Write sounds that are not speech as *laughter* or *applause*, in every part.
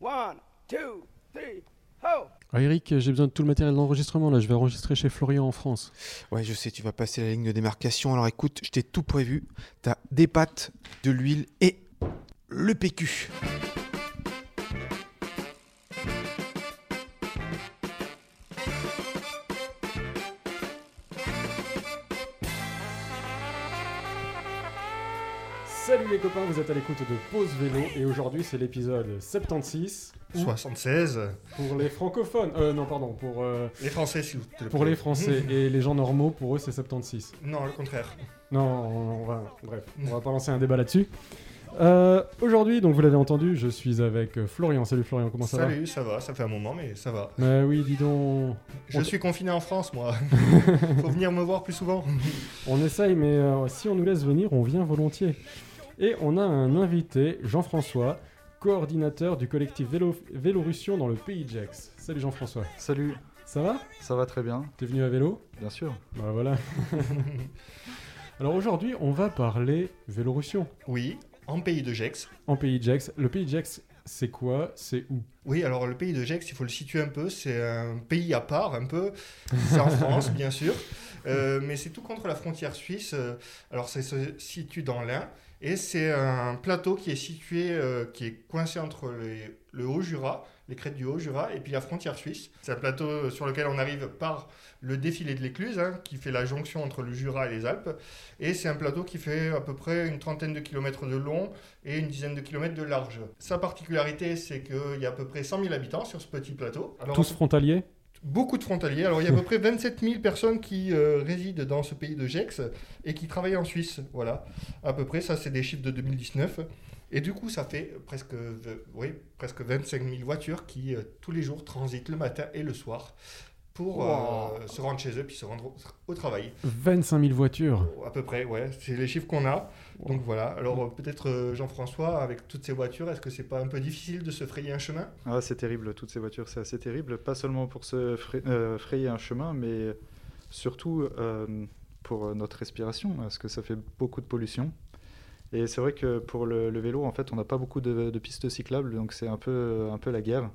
One, two, three, ho! Ah, Eric, j'ai besoin de tout le matériel d'enregistrement. Là, je vais enregistrer chez Florian en France. Ouais, je sais, tu vas passer la ligne de démarcation. Alors écoute, je t'ai tout prévu. T'as des pâtes, de l'huile et le PQ. Les copains, vous êtes à l'écoute de Pause Vélo et aujourd'hui c'est l'épisode 76 ou 76. pour les francophones. Euh, non, pardon, pour, euh, Les Français, s'il vous plaît. pour les Français et les gens normaux, pour eux c'est 76. Non, le contraire. Non, on, on va, bref, on va pas lancer un débat là-dessus. Euh, aujourd'hui, donc vous l'avez entendu, je suis avec Florian. Salut Florian, comment ça Salut, ça va Ça fait un moment, mais ça va. va Mais oui, dis donc, Je On- suis confiné en France, moi. *laughs* Faut venir me voir plus souvent. on essaye, mais euh, si on nous laisse venir, on vient volontiers. Et on a un invité, Jean-François, coordinateur du collectif Vélo, Vélorussion dans le pays de Gex. Salut Jean-François. Salut, Ça va? Ça va très bien, T'es venu à vélo? Bien sûr. Bah voilà. *laughs* Alors aujourd'hui, on va parler Vélorussion Oui, en pays de Gex. en pays de Gex. Le pays de Gex, c'est quoi? C'est où? Oui, alors le pays de Gex, il faut le situer un peu. C'est un pays à part, un peu. C'est en France, *laughs* bien sûr. Euh, mais c'est tout contre la frontière suisse. Euh, Alors, ça se situe dans l'Ain. Et c'est un plateau qui est situé, euh, qui est coincé entre les- le Haut-Jura, les crêtes du Haut-Jura, et puis la frontière suisse. C'est un plateau euh, sur lequel on arrive par le défilé de l'Écluse, hein, qui fait la jonction entre le Jura et les Alpes. Et c'est un plateau qui fait à peu près une trentaine de kilomètres de long et une dizaine de kilomètres de large. Sa particularité, c'est qu'il y a à peu près 100 000 habitants sur ce petit plateau. Alors, Tous frontaliers? Beaucoup de frontaliers. Alors, il y a à peu près 27 000 personnes qui euh, résident dans ce pays de Gex et qui travaillent en Suisse. Voilà, à peu près. Ça, c'est des chiffres de 2019. Et du coup, ça fait presque, euh, oui, presque 25 000 voitures qui, euh, tous les jours, transitent le matin et le soir pour euh, Wow. se rendre chez eux puis se rendre au, au travail. 25 000 voitures. À peu près, ouais. C'est les chiffres qu'on a. Donc voilà. Alors, euh, peut-être, euh, Jean-François, avec toutes ces voitures, est-ce que c'est pas un peu difficile de se frayer un chemin? Ah, c'est terrible, toutes ces voitures, c'est assez terrible, pas seulement pour se euh, frayer un chemin, mais surtout euh, pour notre respiration, parce que ça fait beaucoup de pollution. Et c'est vrai que pour le, le vélo, en fait, on n'a pas beaucoup de, de pistes cyclables, donc c'est un peu, un peu la guerre.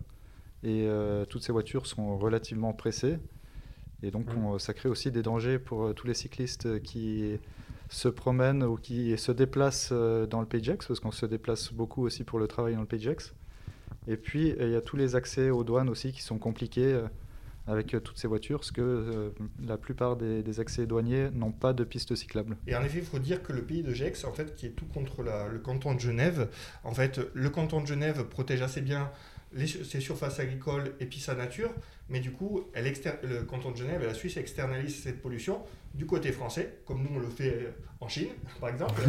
Et euh, toutes ces voitures sont relativement pressées. Et donc, Mm. on- ça crée aussi des dangers pour tous les cyclistes qui se promènent ou qui se déplacent euh, dans le Pays de Gex, parce qu'on se déplace beaucoup aussi pour le travail dans le Pays de Gex. Et puis, euh, il y a tous les accès aux douanes aussi qui sont compliqués euh, avec toutes ces voitures, parce que la plupart des, accès douaniers n'ont pas de pistes cyclables. Et en effet, il faut dire que le pays de Gex, en fait, qui est tout contre le canton de Genève, en fait, le canton de Genève protège assez bien les, ses surfaces agricoles et puis sa nature, mais du coup, elle le canton de Genève et la Suisse externalisent cette pollution du côté français, comme nous on le fait en Chine, *laughs* par exemple.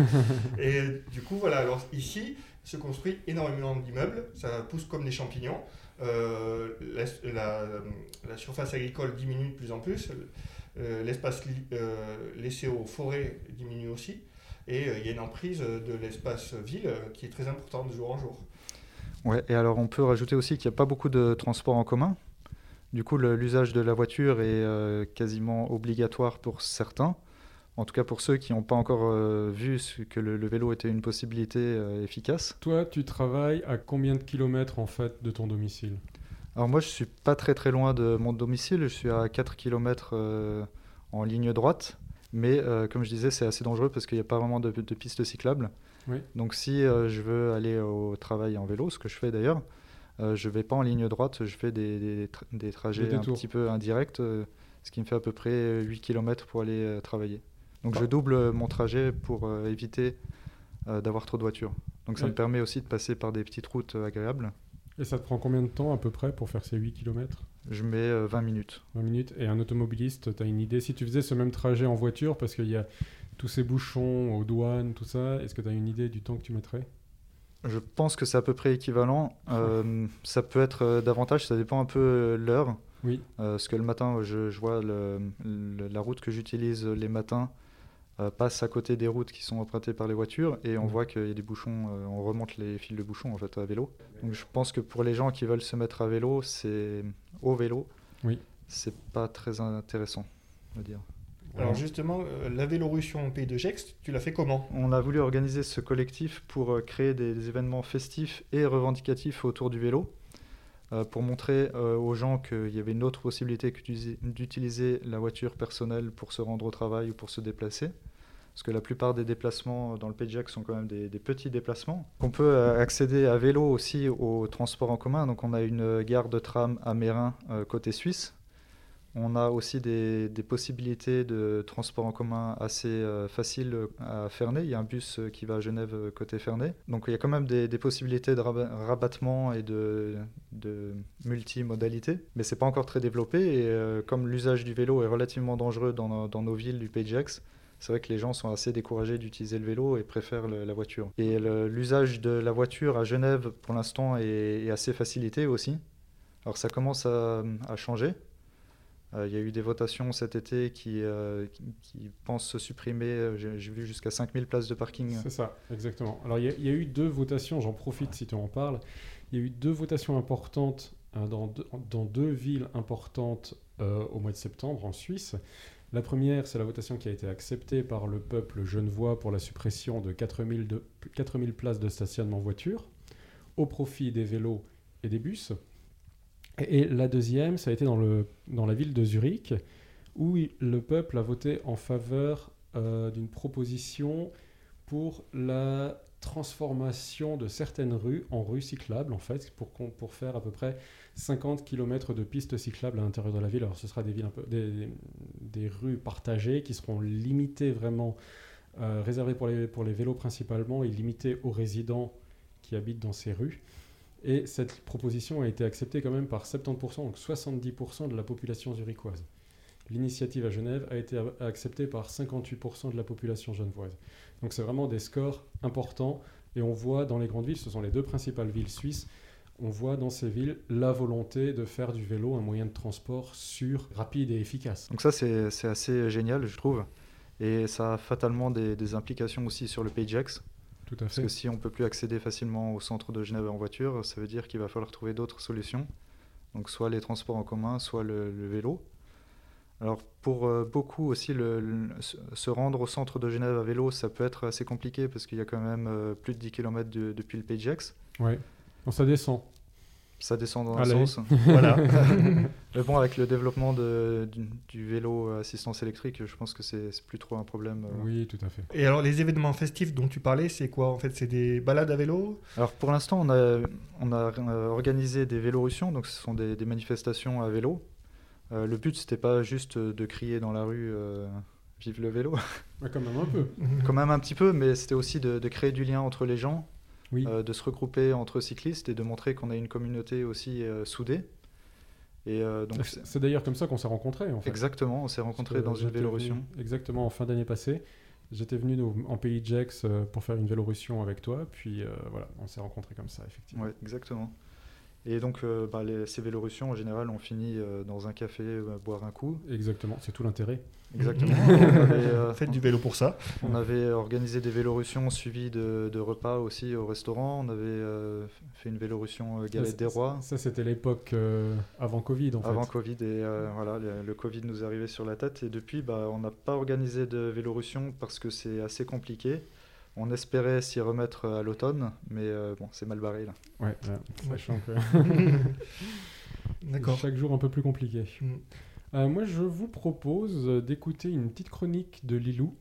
et du coup, voilà, alors ici se construit énormément d'immeubles, ça pousse comme des champignons. Euh, la, surface agricole diminue de plus en plus, euh, l'espace euh, laissé aux forêts diminue aussi, et euh, il y a une emprise de l'espace ville euh, qui est très importante de jour en jour. Ouais, et alors on peut rajouter aussi qu'il n'y a pas beaucoup de transports en commun. Du coup, l'usage de la voiture est euh, quasiment obligatoire pour certains. En tout cas pour ceux qui n'ont pas encore euh, vu que le, le vélo était une possibilité euh, efficace. Toi, tu travailles à combien de kilomètres en fait de ton domicile? Alors moi, je suis pas très très loin de mon domicile. Je suis à 4 km en ligne droite. Mais comme je disais, c'est assez dangereux parce qu'il n'y a pas vraiment de, de pistes cyclables. Oui. Donc si euh, je veux aller au travail en vélo, ce que je fais d'ailleurs, euh, je vais pas en ligne droite, je fais des, des, tra- des trajets un petit peu indirects, euh, ce qui me fait à peu près 8 km pour aller travailler. Donc Ah. je double mon trajet pour éviter d'avoir trop de voitures. Donc ça Oui. me permet aussi de passer par des petites routes agréables. Et ça te prend combien de temps à peu près pour faire ces 8 km Je mets euh, 20 minutes. 20 minutes. Et un automobiliste, tu as une idée? Si tu faisais ce même trajet en voiture, parce qu'il y a tous ces bouchons aux douanes, tout ça, est-ce que tu as une idée du temps que tu mettrais? Je pense que c'est à peu près équivalent. Euh, ça peut être euh, davantage, ça dépend un peu euh, l'heure. Oui. Euh, parce que le matin, je, je vois le- le- la route que j'utilise les matins euh, passe à côté des routes qui sont empruntées par les voitures et on voit qu'il y a des bouchons, on remonte les fils de bouchons en fait à vélo. Donc je pense que pour les gens qui veulent se mettre à vélo, c'est au vélo, Oui. c'est pas très intéressant, on va dire. Alors justement, euh, la Vélorussion au pays de Gex, tu l'as fait comment On a voulu organiser ce collectif pour euh, créer des, des événements festifs et revendicatifs autour du vélo, euh, pour montrer euh, aux gens qu'il y avait une autre possibilité que d'utiliser- la voiture personnelle pour se rendre au travail ou pour se déplacer. Parce que la plupart des déplacements dans le Pays de Gex sont quand même des, des petits déplacements. On peut accéder à vélo aussi au transport en commun. Donc on a une gare de tram à Mérin euh, côté suisse. On a aussi des, possibilités de transport en commun assez euh, faciles euh, à Ferney. Il y a un bus euh, qui va à Genève côté Ferney. Donc il y a quand même des, possibilités de raba- rabattement et de, multimodalité. Mais c'est pas encore très développé. Et comme l'usage du vélo est relativement dangereux dans, nos- villes du Pays de c'est vrai que les gens sont assez découragés d'utiliser le vélo et préfèrent la voiture. Et l'usage de la voiture à Genève, pour l'instant, est, assez facilité aussi. Alors ça commence à changer. Euh, Il y a eu des votations cet été qui, euh, qui, qui pensent se supprimer, euh, j'ai vu jusqu'à 5000 places de parking. C'est ça, exactement. Alors, il y, a- eu deux votations, j'en profite si tu en parles. Il y a eu deux votations importantes dans, deux, villes importantes au mois de septembre en Suisse. La première, c'est la votation qui a été acceptée par le peuple genevois pour la suppression de 4000, de, 4000 places de stationnement voiture au profit des vélos et des bus. Et, la deuxième, ça a été dans, le, dans la ville de Zurich, où le peuple a voté en faveur euh, d'une proposition pour la transformation de certaines rues en rues cyclables, en fait, pour, pour faire à peu près 50 km de pistes cyclables à l'intérieur de la ville. Alors, ce sera des, villes un peu, des, des rues partagées qui seront limitées vraiment, euh, réservées pour les, pour les vélos principalement et limitées aux résidents qui habitent dans ces rues. Et cette proposition a été acceptée quand même par 70%, donc 70% de la population zurichoise. L'initiative à Genève a été acceptée par 58% de la population genevoise. Donc c'est vraiment des scores importants et on voit dans les grandes villes, ce sont les deux principales villes suisses, on voit dans ces villes la volonté de faire du vélo un moyen de transport sûr, rapide et efficace. Donc ça, c'est assez génial, je trouve. Et ça a fatalement des, implications aussi sur le Pays. Tout à Parce que si on ne peut plus accéder facilement au centre de Genève en voiture, ça veut dire qu'il va falloir trouver d'autres solutions. Donc soit les transports en commun, soit le, le vélo. Alors pour euh, beaucoup aussi, le- le- se- rendre au centre de Genève à vélo, ça peut être assez compliqué parce qu'il y a quand même euh, plus de 10 km depuis le Gex. Ouais. Bon, ça descend. Ça descend dans un sens. *laughs* Voilà. *laughs* Mais bon, avec le développement de- du, du vélo à assistance électrique, je pense que c'est plus trop un problème. euh. Oui, tout à fait. Et alors, les événements festifs dont tu parlais, c'est quoi En fait, c'est des balades à vélo? Alors pour l'instant, on a, on a euh, organisé des vélorussions, donc ce sont des, des manifestations à vélo. Euh, le but, c'était pas juste de crier dans la rue euh, Vive le vélo, Ouais, quand même un peu. *laughs* quand même un petit peu, mais c'était aussi de, de créer du lien entre les gens, Oui. euh, de se regrouper entre cyclistes et de montrer qu'on a une communauté aussi euh, soudée. Et euh, donc, C'est d'ailleurs comme ça qu'on s'est rencontrés en fait. exactement, on s'est rencontrés dans une vélorussion. Exactement, en fin d'année passée. J'étais venu en pays de Gex pour faire une vélorussion avec toi, puis voilà, on s'est rencontrés comme ça, effectivement. Ouais, exactement. Et donc, euh, bah, les- ces vélorussions, en général, on finit euh, dans un café, euh, boire un coup. Exactement, c'est tout l'intérêt. Exactement. *laughs* on, avait, euh, Faites du vélo pour ça. on avait organisé des vélorussions suivies de, de repas aussi au restaurant. On avait euh, fait une vélorussion euh, galette Ça, des rois Ça, c'était l'époque euh, avant Covid, en avant fait. Covid. Et euh, voilà, le, le Covid nous est arrivé sur la tête. Et depuis, bah, on n'a pas organisé de vélorussion parce que c'est assez compliqué. On espérait s'y remettre à l'automne, mais euh, bon, c'est mal barré là. Ouais, ouais, sachant que *laughs* D'accord. chaque jour un peu plus compliqué. Mm. Euh, moi, je vous propose d'écouter une petite chronique de Lilou,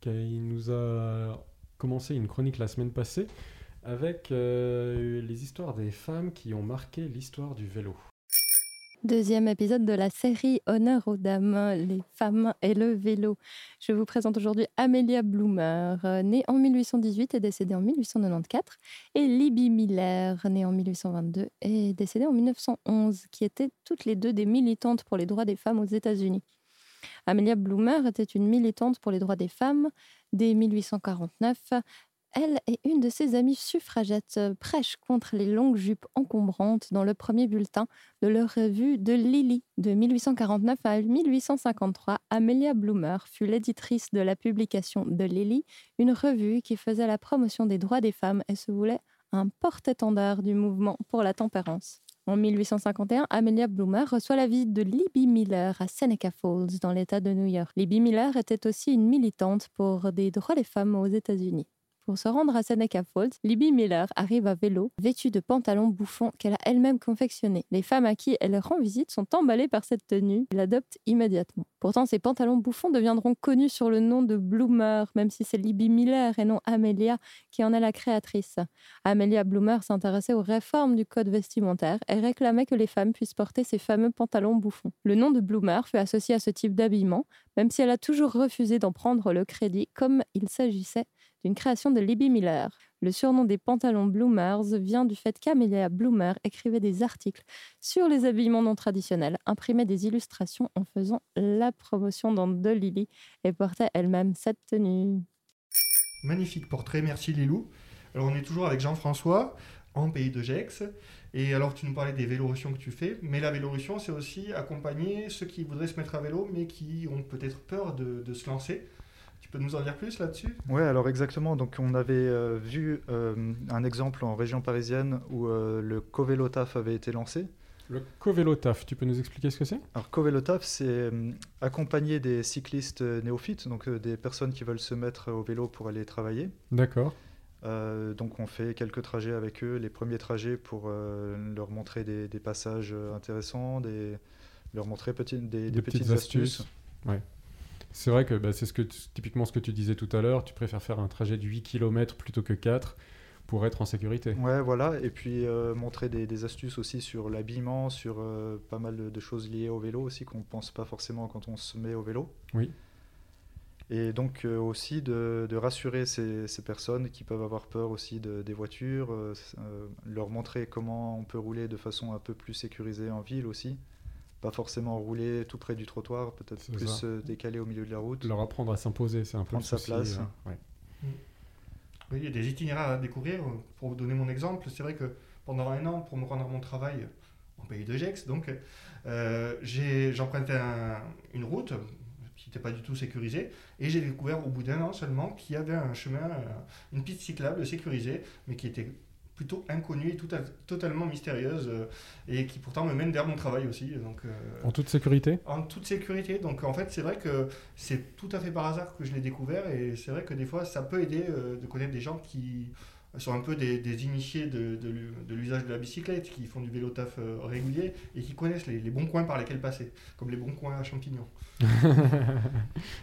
qui nous a commencé une chronique la semaine passée, avec euh, les histoires des femmes qui ont marqué l'histoire du vélo. Deuxième épisode de la série Honneur aux dames, les femmes et le vélo. Je vous présente aujourd'hui Amelia Bloomer, née en 1818 et décédée en 1894, et Libby Miller, née en 1822 et décédée en 1911, qui étaient toutes les deux des militantes pour les droits des femmes aux États-Unis. Amelia Bloomer était une militante pour les droits des femmes dès 1849. Elle et une de ses amies suffragettes euh, prêchent contre les longues jupes encombrantes dans le premier bulletin de leur revue de Lily. De 1849 à 1853, Amelia Bloomer fut l'éditrice de la publication de Lily, une revue qui faisait la promotion des droits des femmes et se voulait un porte-étendard du mouvement pour la tempérance. En 1851, Amelia Bloomer reçoit la visite de Libby Miller à Seneca Falls, dans l'État de New York. Libby Miller était aussi une militante pour des droits des femmes aux États-Unis. Pour se rendre à Seneca Falls, Libby Miller arrive à vélo, vêtue de pantalons bouffants qu'elle a elle-même confectionnés. Les femmes à qui elle rend visite sont emballées par cette tenue et l'adoptent immédiatement. Pourtant, ces pantalons bouffants deviendront connus sur le nom de Bloomer, même si c'est Libby Miller et non Amelia qui en est la créatrice. Amelia Bloomer s'intéressait aux réformes du code vestimentaire et réclamait que les femmes puissent porter ces fameux pantalons bouffants. Le nom de Bloomer fut associé à ce type d'habillement, même si elle a toujours refusé d'en prendre le crédit comme il s'agissait d'une création de Libby Miller. Le surnom des pantalons Bloomers vient du fait qu'Amelia Bloomer écrivait des articles sur les habillements non traditionnels, imprimait des illustrations en faisant la promotion dans De Lily et portait elle-même cette tenue. Magnifique portrait, merci Lilou. Alors on est toujours avec Jean-François en pays de Gex. Et alors tu nous parlais des vélorussions que tu fais, mais la vélorussion c'est aussi accompagner ceux qui voudraient se mettre à vélo mais qui ont peut-être peur de se lancer. Tu peux nous en dire plus là-dessus? Oui, alors exactement. Donc on avait euh, vu euh, un exemple en région parisienne où euh, le Covelotaf avait été lancé. Le Covelotaf, tu peux nous expliquer ce que c'est? Alors Covelotaf, c'est accompagner des cyclistes néophytes, donc des personnes qui veulent se mettre au vélo pour aller travailler. D'accord. donc on fait quelques trajets avec eux, les premiers trajets pour leur montrer des, passages intéressants, des, leur montrer petit, des, petites, astuces. astuces. Ouais. C'est vrai que bah, c'est ce que typiquement ce que tu disais tout à l'heure, tu préfères faire un trajet de 8 km plutôt que 4 pour être en sécurité. Ouais, voilà, et puis euh, montrer des, astuces aussi sur l'habillement, sur euh, pas mal de, choses liées au vélo aussi qu'on ne pense pas forcément quand on se met au vélo. Oui. Et donc euh, aussi de, rassurer ces, personnes qui peuvent avoir peur aussi des voitures, leur montrer comment on peut rouler de façon un peu plus sécurisée en ville aussi pas forcément rouler tout près du trottoir, peut-être plus se décaler au milieu de la route. Leur apprendre à s'imposer, c'est un peu Prendre sa place. Euh. Oui, il y a des itinéraires à découvrir. Pour vous donner mon exemple, c'est vrai que pendant un an, pour me rendre à mon travail en pays de Gex, donc euh, j'empruntais une route qui n'était pas du tout sécurisée et j'ai découvert au bout d'un an seulement qu'il y avait un chemin, euh, une piste cyclable sécurisée, mais qui était plutôt inconnue et tout totalement mystérieuse euh, et qui pourtant me mène vers mon travail aussi. Donc, euh, en toute sécurité? En toute sécurité. Donc en fait, c'est vrai que c'est tout à fait par hasard que je l'ai découvert et c'est vrai que des fois, ça peut aider euh, de connaître des gens qui sont un peu des, initiés de, de, l'usage de la bicyclette, qui font du vélo taf régulier et qui connaissent les, bons coins par lesquels passer, comme les bons coins à champignons. *laughs*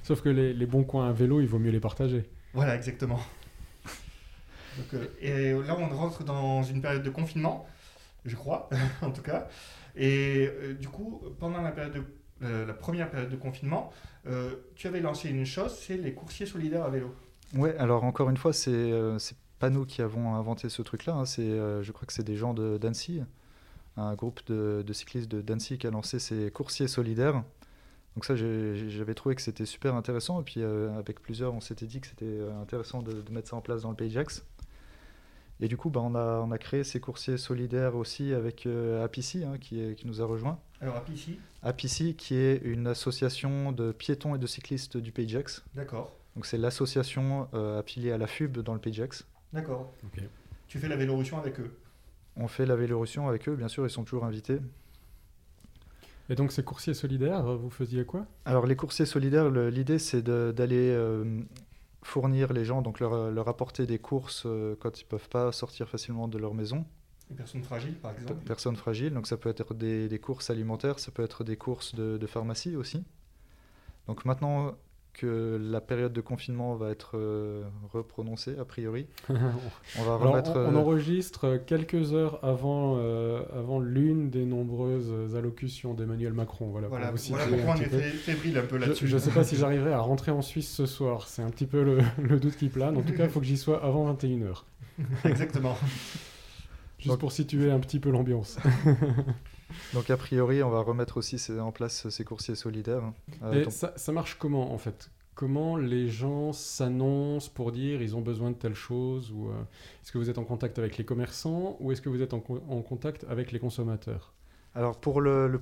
Sauf que les, les bons coins à vélo, il vaut mieux les partager. Voilà, exactement. Euh, et là, on rentre dans une période de confinement, je crois, *laughs* en tout cas. Et euh, du coup, pendant la, période de, euh, la première période de confinement, tu avais lancé une chose, c'est les coursiers solidaires à vélo. Ouais, alors encore une fois, c'est c'est pas nous qui avons inventé ce truc-là. Hein. je crois que c'est des gens de d'Annecy, un groupe de, cyclistes de d'Annecy qui a lancé ces coursiers solidaires. Donc ça, j'avais trouvé que c'était super intéressant. Et puis avec plusieurs, on s'était dit que c'était intéressant de, mettre ça en place dans le Pays. Et du coup, bah, on, a, on a créé ces coursiers solidaires aussi avec euh, Apici, hein, qui, qui nous a rejoint. Alors Apici Apici, qui est une association de piétons et de cyclistes du Pays Jax. D'accord. Donc c'est l'association euh, affiliée à la FUB dans le Pays Jax. D'accord. Tu fais la Vélorussion avec eux On fait la Vélorussion avec eux, bien sûr, ils sont toujours invités. Et donc ces coursiers solidaires, vous faisiez quoi? Alors les coursiers solidaires, l'idée c'est d'aller euh, fournir les gens, donc leur, euh, leur apporter des courses euh, quand ils ne peuvent pas sortir facilement de leur maison. Les personnes fragiles, par exemple Personnes fragiles, donc ça peut être des, des courses alimentaires, ça peut être des courses de, de pharmacie aussi. Donc maintenant, que la période de confinement va être euh, reprononcée, a priori. *laughs* on va remettre. on, euh, enregistre quelques heures avant, euh, avant l'une des nombreuses allocutions d'Emmanuel Macron. Voilà, voilà, pourquoi on est fébrile un peu là-dessus. Je ne sais pas si j'arriverai à rentrer en Suisse ce soir. C'est un petit peu le, *laughs* le doute qui plane. En tout cas, il faut que j'y sois avant 21h. Exactement. *laughs* Juste pour situer un petit peu l'ambiance. Donc a priori, on va remettre aussi en place ces coursiers solidaires. Euh, Et ça, ça, marche comment en fait? Comment les gens s'annoncent pour dire ils ont besoin de telle chose ou euh, Est-ce que vous êtes en contact avec les commerçants ou est-ce que vous êtes en, contact avec les consommateurs? Alors pour le,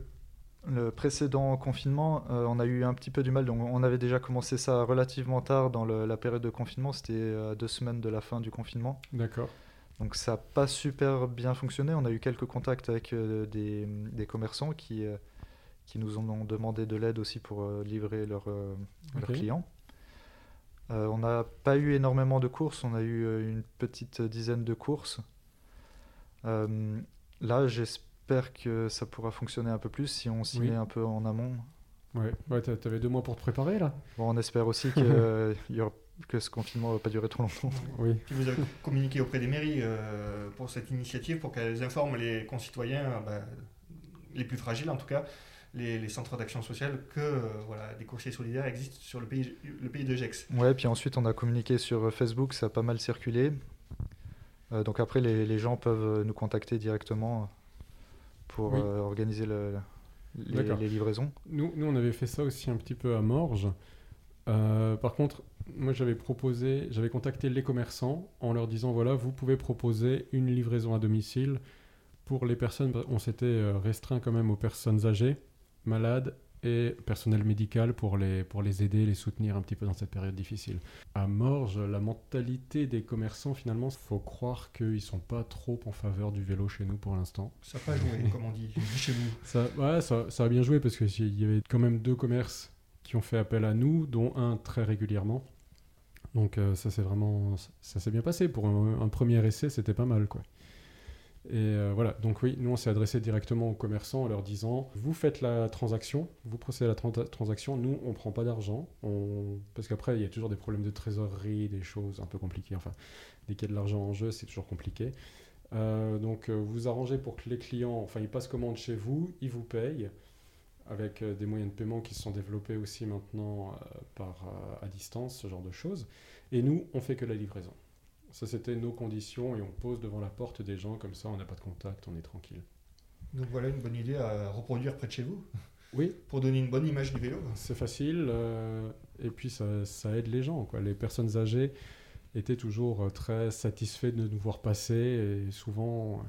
le, précédent confinement, euh, on a eu un petit peu du mal. Donc on avait déjà commencé ça relativement tard dans la période de confinement. C'était deux semaines de la fin du confinement. D'accord. Donc ça n'a pas super bien fonctionné. On a eu quelques contacts avec euh, des, des commerçants qui, euh, qui nous ont demandé de l'aide aussi pour euh, livrer leurs clients. On n'a pas eu énormément de courses, on a eu une petite dizaine de courses. Là, j'espère que ça pourra fonctionner un peu plus si on s'y Oui. met un peu en amont. Ouais, ouais t'a- t'avais deux mois pour te préparer là Bon, on espère aussi *laughs* que, euh, il y aura- que ce confinement ne va pas durer trop longtemps. Oui. Puis vous avez communiqué auprès des mairies euh, pour cette initiative, pour qu'elles informent les concitoyens, euh, bah, les plus fragiles en tout cas, les, les centres d'action sociale, que euh, voilà, des coursiers solidaires existent sur le pays, le pays de Gex. Ouais, puis ensuite on a communiqué sur Facebook, ça a pas mal circulé. Euh, donc après, les, les gens peuvent nous contacter directement pour Oui. euh, organiser le- les, livraisons. Nous, nous, on avait fait ça aussi un petit peu à Morges. Euh, par contre, moi, j'avais proposé, j'avais contacté les commerçants en leur disant voilà, vous pouvez proposer une livraison à domicile pour les personnes. On s'était euh, restreint quand même aux personnes âgées, malades et personnel médical pour les, pour les aider, les soutenir un petit peu dans cette période difficile. À Morges, la mentalité des commerçants, finalement, faut croire qu'ils sont pas trop en faveur du vélo chez nous pour l'instant. Ça n'a pas joué, *laughs* comme on dit chez vous. Ça, ouais, ça, ça a bien joué parce qu'il y avait quand même deux commerces qui ont fait appel à nous, dont un très régulièrement. Donc euh, ça s'est vraiment, ça s'est bien passé. Pour un, premier essai, c'était pas mal quoi. Et euh, voilà, donc oui, nous on s'est adressé directement aux commerçants en leur disant vous faites la transaction, vous procédez à la tran- transaction, nous on prend pas d'argent, on... parce qu'après il y a toujours des problèmes de trésorerie, des choses un peu compliquées, enfin dès qu'il y a de l'argent en jeu c'est toujours compliqué. Euh, donc vous arrangez pour que les clients, enfin ils passent commande chez vous, ils vous payent avec euh, des moyens de paiement qui se sont développés aussi maintenant euh, par, euh, à distance, ce genre de choses. Et nous, on fait que la livraison. Ça, c'était nos conditions et on pose devant la porte des gens, comme ça, on n'a pas de contact, on est tranquille. Donc voilà une bonne idée à reproduire près de chez vous, Oui, *laughs* pour donner une bonne image du vélo. c'est facile euh, et puis ça, ça aide les gens. Quoi. Les personnes âgées étaient toujours très satisfaits de nous voir passer et souvent. euh,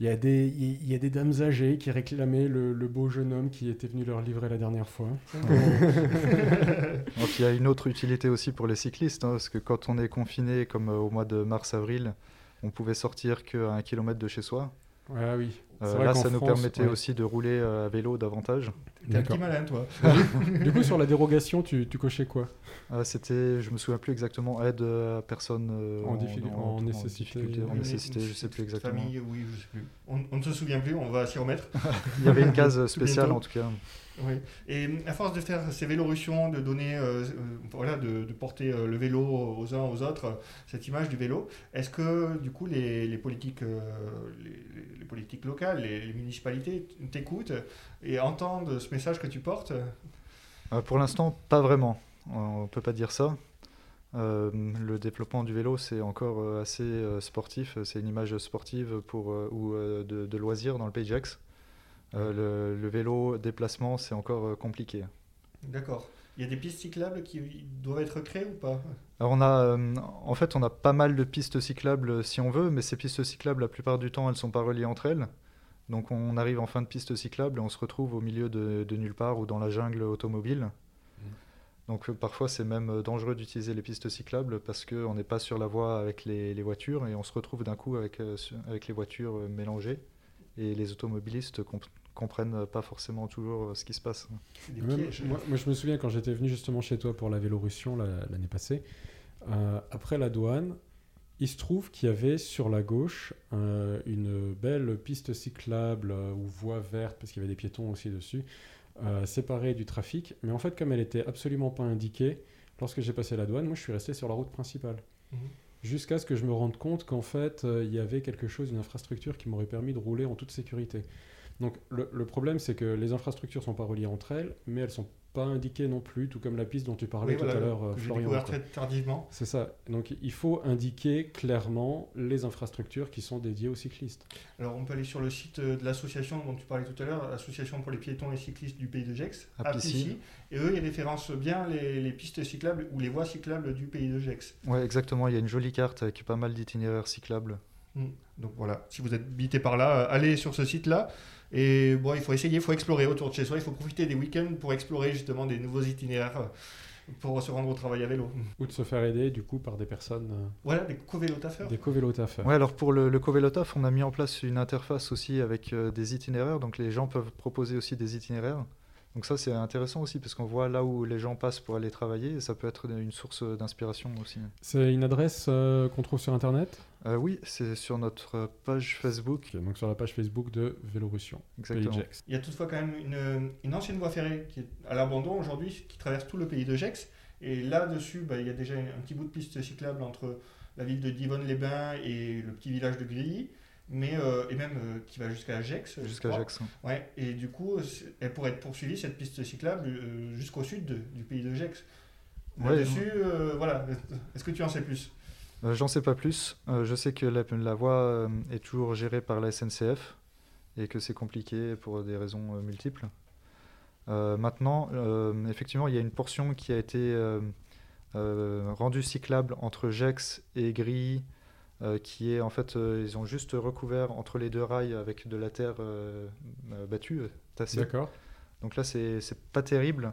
il y, a des, dames âgées qui réclamaient le, le beau jeune homme qui était venu leur livrer la dernière fois. Donc il y a une autre utilité aussi pour les cyclistes, hein, parce que quand on est confiné, comme euh, au mois de mars-avril, on pouvait sortir qu'à un kilomètre de chez soi. Ah oui. Euh, là, ça nous permettait ouais. aussi de rouler euh, à vélo davantage. T'es un petit D'accord. malin, toi. *laughs* Du coup, sur la dérogation, tu, tu cochais quoi? Ah, C'était, je me souviens plus exactement, aide à personne euh, En diffi- en nécessité. difficulté, en nécessité, je sais plus exactement. Famille, oui, je sais plus. On, on ne se souvient plus, on va s'y remettre. *laughs* Il y avait une case *laughs* spéciale en tout cas. Oui. Et à force de faire ces vélorussions, de donner, euh, euh, voilà, de, porter euh, le vélo aux uns aux autres, cette image du vélo, est-ce que du coup les, politiques, les, politiques locales, les, municipalités t'écoutent et entendent ce message que tu portes? Pour l'instant, pas vraiment. On peut pas dire ça. Le développement du vélo, c'est encore assez sportif. C'est une image sportive pour, ou de, de loisirs dans le Pays de Gex. Euh, le, le vélo déplacement, c'est encore euh, compliqué. D'accord. Il y a des pistes cyclables qui doivent être créées ou pas? Alors on a, euh, en fait, on a pas mal de pistes cyclables si on veut, mais ces pistes cyclables, la plupart du temps, elles sont pas reliées entre elles. Donc on arrive en fin de piste cyclable et on se retrouve au milieu de, de nulle part ou dans la jungle automobile. Donc euh, parfois c'est même dangereux d'utiliser les pistes cyclables parce qu'on n'est pas sur la voie avec les, les voitures et on se retrouve d'un coup avec, avec les voitures mélangées et les automobilistes comprennent pas forcément toujours euh, ce qui se passe. Des pièges. moi, moi, je me souviens quand j'étais venu justement chez toi pour la Vélorussion la- l'année passée, euh, après la douane, il se trouve qu'il y avait sur la gauche euh, une belle piste cyclable euh, ou voie verte, parce qu'il y avait des piétons aussi dessus, euh, séparée du trafic. Mais en fait, comme elle était absolument pas indiquée, lorsque j'ai passé la douane, moi je suis resté sur la route principale. Mhm. Jusqu'à ce que je me rende compte qu'en fait, euh, il y avait quelque chose, une infrastructure qui m'aurait permis de rouler en toute sécurité. Donc le, le problème, c'est que les infrastructures sont pas reliées entre elles, mais elles sont pas indiquées non plus, tout comme la piste dont tu parlais Oui, tout voilà, à l'heure, euh, Florian. très tardivement. C'est ça. Donc il faut indiquer clairement les infrastructures qui sont dédiées aux cyclistes. Alors, on peut aller sur le site euh, de l'association dont tu parlais tout à l'heure, Association pour les piétons et cyclistes du pays de Gex, Applici. Applici, et eux, ils référencent bien les, les pistes cyclables ou les voies cyclables du pays de Gex. Ouais, exactement. Il y a une jolie carte avec pas mal d'itinéraires cyclables. Hmm. Donc voilà, si vous êtes habité par là, euh, allez sur ce site-là. Et bon, il faut essayer, il faut explorer autour de chez soi, il faut profiter des week-ends pour explorer justement des nouveaux itinéraires. pour se rendre au travail à vélo. Ou de se faire aider du coup par des personnes, euh, Voilà, des co-vélo-taffeurs. des co-vélotafeurs. Ouais, alors pour le, le Covelotaf, on a mis en place une interface aussi avec euh, des itinéraires. Donc les gens peuvent proposer aussi des itinéraires. Donc ça, c'est intéressant aussi parce qu'on voit là où les gens passent pour aller travailler et ça peut être une source d'inspiration aussi. C'est une adresse euh, qu'on trouve sur internet? Euh, oui, c'est sur notre page Facebook. Ok, donc sur la page Facebook de Vélorussion, Exactement. Pays de Gex. Il y a toutefois quand même une, une ancienne voie ferrée qui est à l'abandon aujourd'hui, qui traverse tout le pays de Gex. Et là-dessus, bah, il y a déjà un petit bout de piste cyclable entre la ville de Divonne-les-Bains et le petit village de Grilly, mais, euh, et même euh, qui va jusqu'à Gex. je Jusqu'à. Gex. Ouais, et du coup, c'est- elle pourrait être poursuivie, cette piste cyclable, euh, jusqu'au sud de- du pays de Gex. Là-dessus, euh, voilà. Est-ce que tu en sais plus? Euh, J'en sais pas plus. Euh, je sais que la, la voie euh, est toujours gérée par la SNCF et que c'est compliqué pour des raisons euh, multiples. Euh, maintenant, euh, effectivement, il y a une portion qui a été euh, euh, rendue cyclable entre Gex et euh, qui est en fait, euh, ils ont juste recouvert entre les deux rails avec de la terre euh, euh, battue, euh, tassée. D'accord. Donc là, c'est c'est pas terrible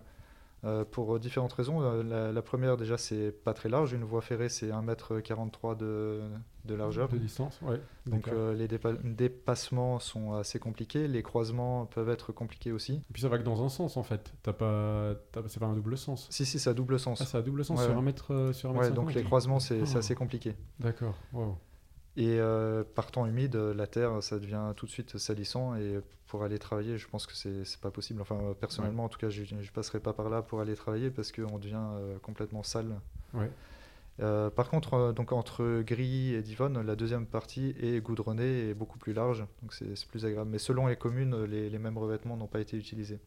euh, pour différentes raisons. Euh, La, la première, déjà, c'est pas très large. Une voie ferrée, c'est 1m43 de, de largeur. De distance, ouais. Donc euh, les dépa- dépassements sont assez compliqués. Les croisements peuvent être compliqués aussi. Et puis ça va que dans un sens en fait. Pas, c'est pas un double sens. Si, si, ça a double sens. Ah, c'est à double sens Ouais, sur ouais. un mètre, euh, sur un mètre ouais, donc 50. les croisements, c'est c'est Oh. assez compliqué. D'accord. Wow. Et euh, par temps humide, euh, la terre, ça devient tout de suite salissant. Et pour aller travailler, je pense que c'est pas possible. Enfin, euh, personnellement, en tout cas, je ne passerai pas par là pour aller travailler parce qu'on devient euh, complètement sale. Ouais. Euh, par contre, donc entre Grilly et Divonne, la deuxième partie est goudronnée et beaucoup plus large, donc c'est plus agréable. Mais selon les communes, les, les mêmes revêtements n'ont pas été utilisés.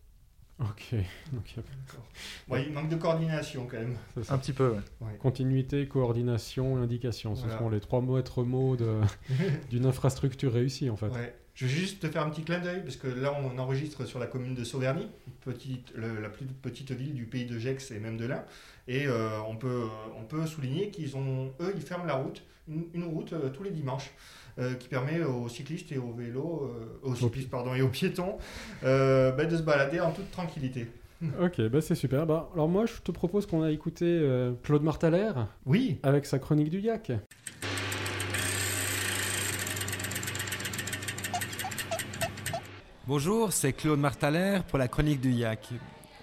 Ok. Donc, il a- Ouais, Il manque de coordination quand même. Un petit peu, ouais. Ouais. Continuité, coordination indication. Ce Voilà. sont les trois maîtres mots *laughs* d'une infrastructure réussie en fait. Ouais. Je vais juste te faire un petit clin d'œil, parce que là, on enregistre sur la commune de Sauverny, petite, le- la plus petite ville du pays de Gex et même de l'Ain. Et euh, on, peut, on peut souligner qu'ils ont, eux, ils ferment la route, une, route euh, tous les dimanches, euh, qui permet aux cyclistes et aux vélos, euh, aux cyclistes pardon, et aux piétons, euh, bah, de se balader en toute tranquillité. *laughs* Ok, bah c'est super. Bah, alors moi je te propose qu'on a écouté euh, Claude Martaler Oui, avec sa chronique du yak. Bonjour, c'est Claude Martaler pour la chronique du Yak.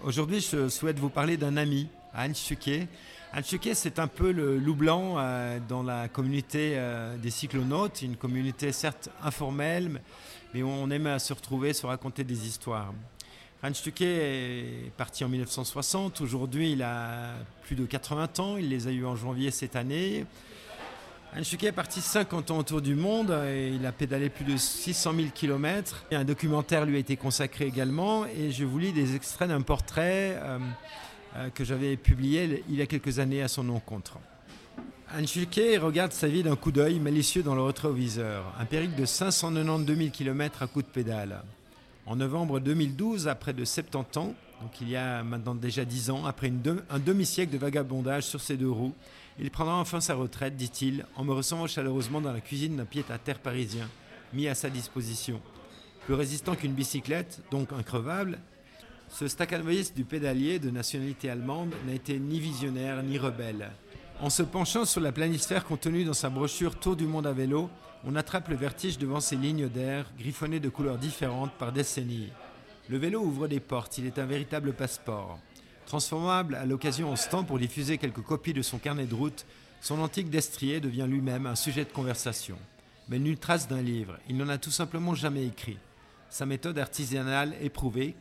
Aujourd'hui, je souhaite vous parler d'un ami, Anne Chuquet. Anne Chuquet, c'est un peu le loup blanc euh, dans la communauté euh, des cyclonautes, une communauté certes informelle, mais où on aime se retrouver, se raconter des histoires. Anne Chuquet est parti en 1960, aujourd'hui il a plus de 80 ans, il les a eu en janvier cette année. Ansuke est parti 50 ans autour du monde et il a pédalé plus de 600 000 km. Un documentaire lui a été consacré également et je vous lis des extraits d'un portrait euh, que j'avais publié il y a quelques années à son encontre. Ansuke regarde sa vie d'un coup d'œil malicieux dans le rétroviseur. Un périple de 592 000 km à coup de pédale. En novembre 2012, après de 70 ans, donc il y a maintenant déjà 10 ans, après un demi-siècle de vagabondage sur ses deux roues, il prendra enfin sa retraite, dit-il, en me recevant chaleureusement dans la cuisine d'un pied-à-terre parisien, mis à sa disposition. Plus résistant qu'une bicyclette, donc increvable, ce staccanoïste du pédalier de nationalité allemande n'a été ni visionnaire ni rebelle. En se penchant sur la planisphère contenue dans sa brochure Tour du monde à vélo, on attrape le vertige devant ces lignes d'air, griffonnées de couleurs différentes par décennies. Le vélo ouvre des portes, il est un véritable passeport. Transformable à l'occasion en stand pour diffuser quelques copies de son carnet de route, son antique destrier devient lui-même un sujet de conversation. Mais nulle trace d'un livre, il n'en a tout simplement jamais écrit. Sa méthode artisanale éprouvée,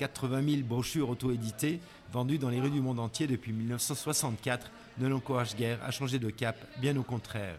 80 000 brochures auto-éditées, vendues dans les rues du monde entier depuis 1964, ne l'encourage guère à changer de cap, bien au contraire.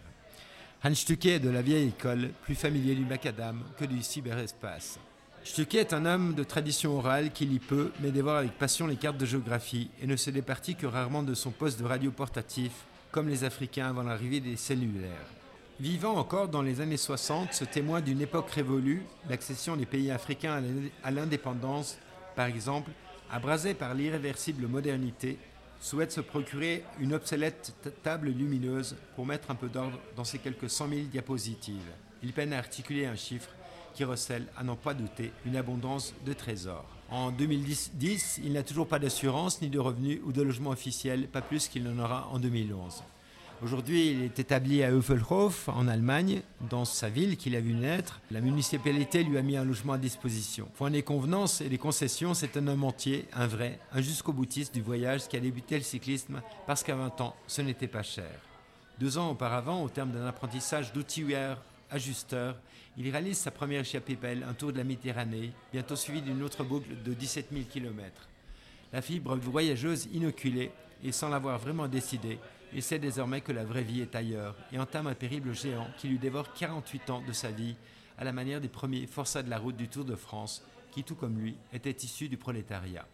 Hans Stucke est de la vieille école, plus familier du macadam que du cyberespace. Stucke est un homme de tradition orale qui lit peu, mais dévore avec passion les cartes de géographie et ne se départit que rarement de son poste de radio portatif, comme les Africains avant l'arrivée des cellulaires. Vivant encore dans les années 60, ce témoin d'une époque révolue, l'accession des pays africains à l'indépendance, par exemple, abrasé par l'irréversible modernité, souhaite se procurer une obsolète table lumineuse pour mettre un peu d'ordre dans ses quelques 100 000 diapositives. Il peine à articuler un chiffre qui recèle, à n'en pas douter, une abondance de trésors. En 2010, il n'a toujours pas d'assurance, ni de revenus ou de logement officiel, pas plus qu'il n'en aura en 2011. Aujourd'hui, il est établi à Heufelhof, en Allemagne, dans sa ville qu'il a vu naître. La municipalité lui a mis un logement à disposition. Point des convenances et des concessions, c'est un homme entier, un vrai, un jusqu'au boutiste du voyage qui a débuté le cyclisme parce qu'à 20 ans, ce n'était pas cher. Deux ans auparavant, au terme d'un apprentissage d'outilleur ajusteur, il réalise sa première échappée un tour de la Méditerranée, bientôt suivi d'une autre boucle de 17 000 km. La fibre voyageuse inoculée, et sans l'avoir vraiment décidé, il sait désormais que la vraie vie est ailleurs et entame un périple géant qui lui dévore 48 ans de sa vie à la manière des premiers forçats de la route du Tour de France qui, tout comme lui, étaient issus du prolétariat.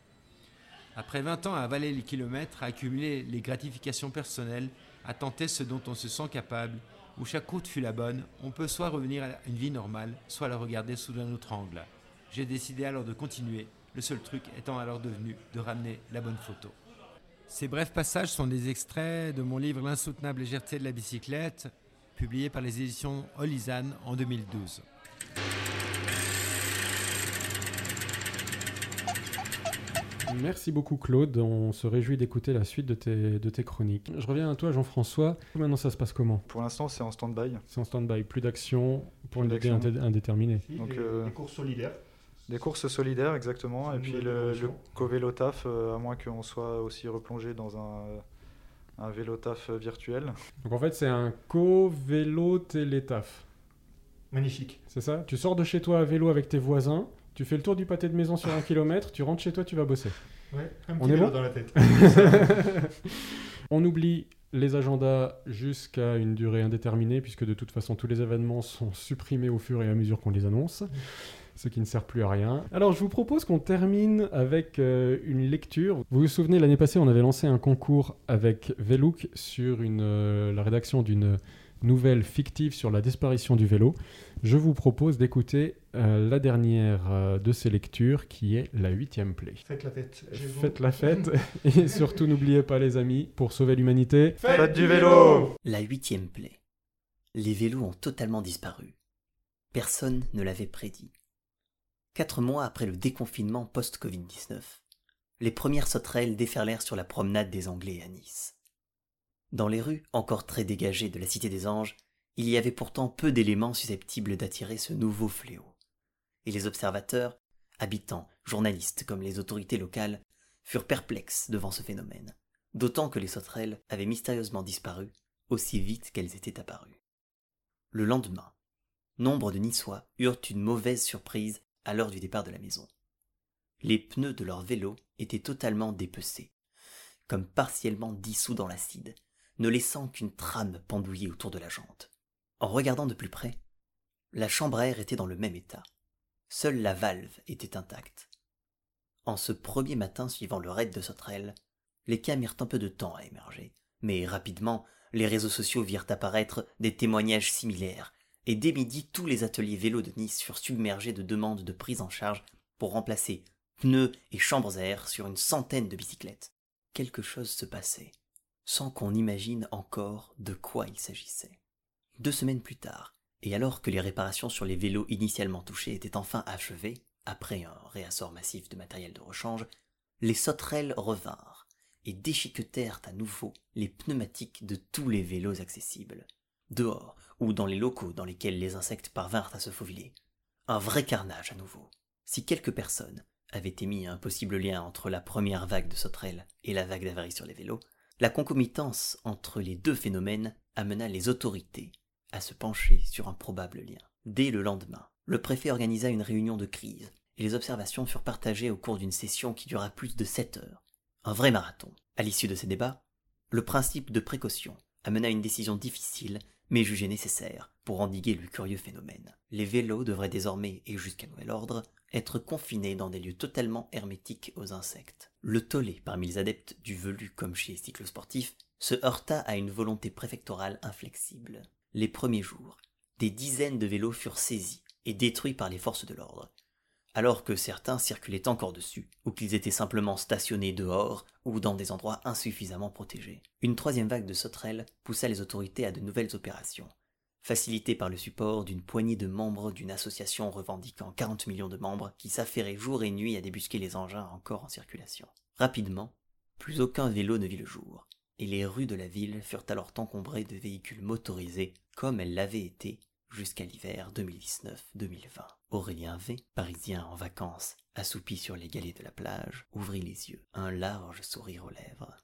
Après 20 ans à avaler les kilomètres, à accumuler les gratifications personnelles, à tenter ce dont on se sent capable, où chaque route fut la bonne, on peut soit revenir à une vie normale, soit la regarder sous un autre angle. J'ai décidé alors de continuer, le seul truc étant alors devenu de ramener la bonne photo. Ces brefs passages sont des extraits de mon livre L'insoutenable légèreté de la bicyclette, publié par les éditions Olizane en 2012. Merci beaucoup Claude, on se réjouit d'écouter la suite de tes, de tes chroniques. Je reviens à toi Jean-François, maintenant ça se passe comment? Pour l'instant, c'est en stand-by. C'est en stand-by, plus d'action pour une Plus indé- indéterminée. Donc, les, euh, les courses solidaires. Des courses solidaires, exactement. Et puis le, co-vélo taf, euh, à moins qu'on soit aussi replongé dans un, un vélo taf virtuel. Donc en fait c'est un co-vélo télétaf, Magnifique. c'est ça? Tu sors de chez toi à vélo avec tes voisins, tu fais le tour du pâté de maison sur un kilomètre, tu rentres chez toi, tu vas bosser. Ouais, un On petit est vélo bon? dans la tête. *laughs* On oublie les agendas jusqu'à une durée indéterminée, puisque de toute façon tous les événements sont supprimés au fur et à mesure qu'on les annonce, ce qui ne sert plus à rien. Alors je vous propose qu'on termine avec euh, une lecture. Vous vous souvenez, l'année passée, on avait lancé un concours avec Velook sur une, euh, la rédaction d'une nouvelle fictive sur la disparition du vélo. Je vous propose d'écouter euh, la dernière euh, de ces lectures, qui est la huitième play. Faites la fête. Faites la fête *laughs* et surtout n'oubliez pas les amis, pour sauver l'humanité, Faites du vélo La huitième plaie. Les vélos ont totalement disparu. Personne ne l'avait prédit. Quatre mois après le déconfinement post-Covid-19, les premières sauterelles déferlèrent sur la promenade des Anglais à Nice. Dans les rues, encore très dégagées de la Cité des Anges, il y avait pourtant peu d'éléments susceptibles d'attirer ce nouveau fléau. Et les observateurs, habitants, journalistes comme les autorités locales, furent perplexes devant ce phénomène, d'autant que les sauterelles avaient mystérieusement disparu aussi vite qu'elles étaient apparues. Le lendemain, nombre de Niçois eurent une mauvaise surprise à l'heure du départ de la maison. Les pneus de leur vélo étaient totalement dépecés, comme partiellement dissous dans l'acide, ne laissant qu'une trame pendouillée autour de la jante. En regardant de plus près, la chambre à air était dans le même état. Seule la valve était intacte. En ce premier matin suivant le raid de sauterelles, les cas mirent un peu de temps à émerger, mais rapidement, les réseaux sociaux virent apparaître des témoignages similaires, et dès midi, tous les ateliers vélos de Nice furent submergés de demandes de prise en charge pour remplacer pneus et chambres à air sur une centaine de bicyclettes. Quelque chose se passait, sans qu'on imagine encore de quoi il s'agissait. Deux semaines plus tard, et alors que les réparations sur les vélos initialement touchés étaient enfin achevées, après un réassort massif de matériel de rechange, les sauterelles revinrent et déchiquetèrent à nouveau les pneumatiques de tous les vélos accessibles, dehors ou dans les locaux dans lesquels les insectes parvinrent à se faufiler. Un vrai carnage à nouveau. Si quelques personnes avaient émis un possible lien entre la première vague de sauterelles et la vague d'avaries sur les vélos, la concomitance entre les deux phénomènes amena les autorités à se pencher sur un probable lien. Dès le lendemain, le préfet organisa une réunion de crise et les observations furent partagées au cours d'une session qui dura plus de sept heures. Un vrai marathon. À l'issue de ces débats, le principe de précaution amena une décision difficile mais jugée nécessaire pour endiguer le curieux phénomène. Les vélos devraient désormais, et jusqu'à nouvel ordre, être confinés dans des lieux totalement hermétiques aux insectes. Le tollé parmi les adeptes du velu comme chez les cyclosportifs se heurta à une volonté préfectorale inflexible. Les premiers jours, des dizaines de vélos furent saisis et détruits par les forces de l'ordre, alors que certains circulaient encore dessus, ou qu'ils étaient simplement stationnés dehors ou dans des endroits insuffisamment protégés. Une troisième vague de sauterelles poussa les autorités à de nouvelles opérations, facilité par le support d'une poignée de membres d'une association revendiquant 40 millions de membres qui s'affairait jour et nuit à débusquer les engins encore en circulation. Rapidement, plus aucun vélo ne vit le jour, et les rues de la ville furent alors encombrées de véhicules motorisés comme elles l'avaient été jusqu'à l'hiver 2019-2020. Aurélien V, parisien en vacances, assoupi sur les galets de la plage, ouvrit les yeux, un large sourire aux lèvres.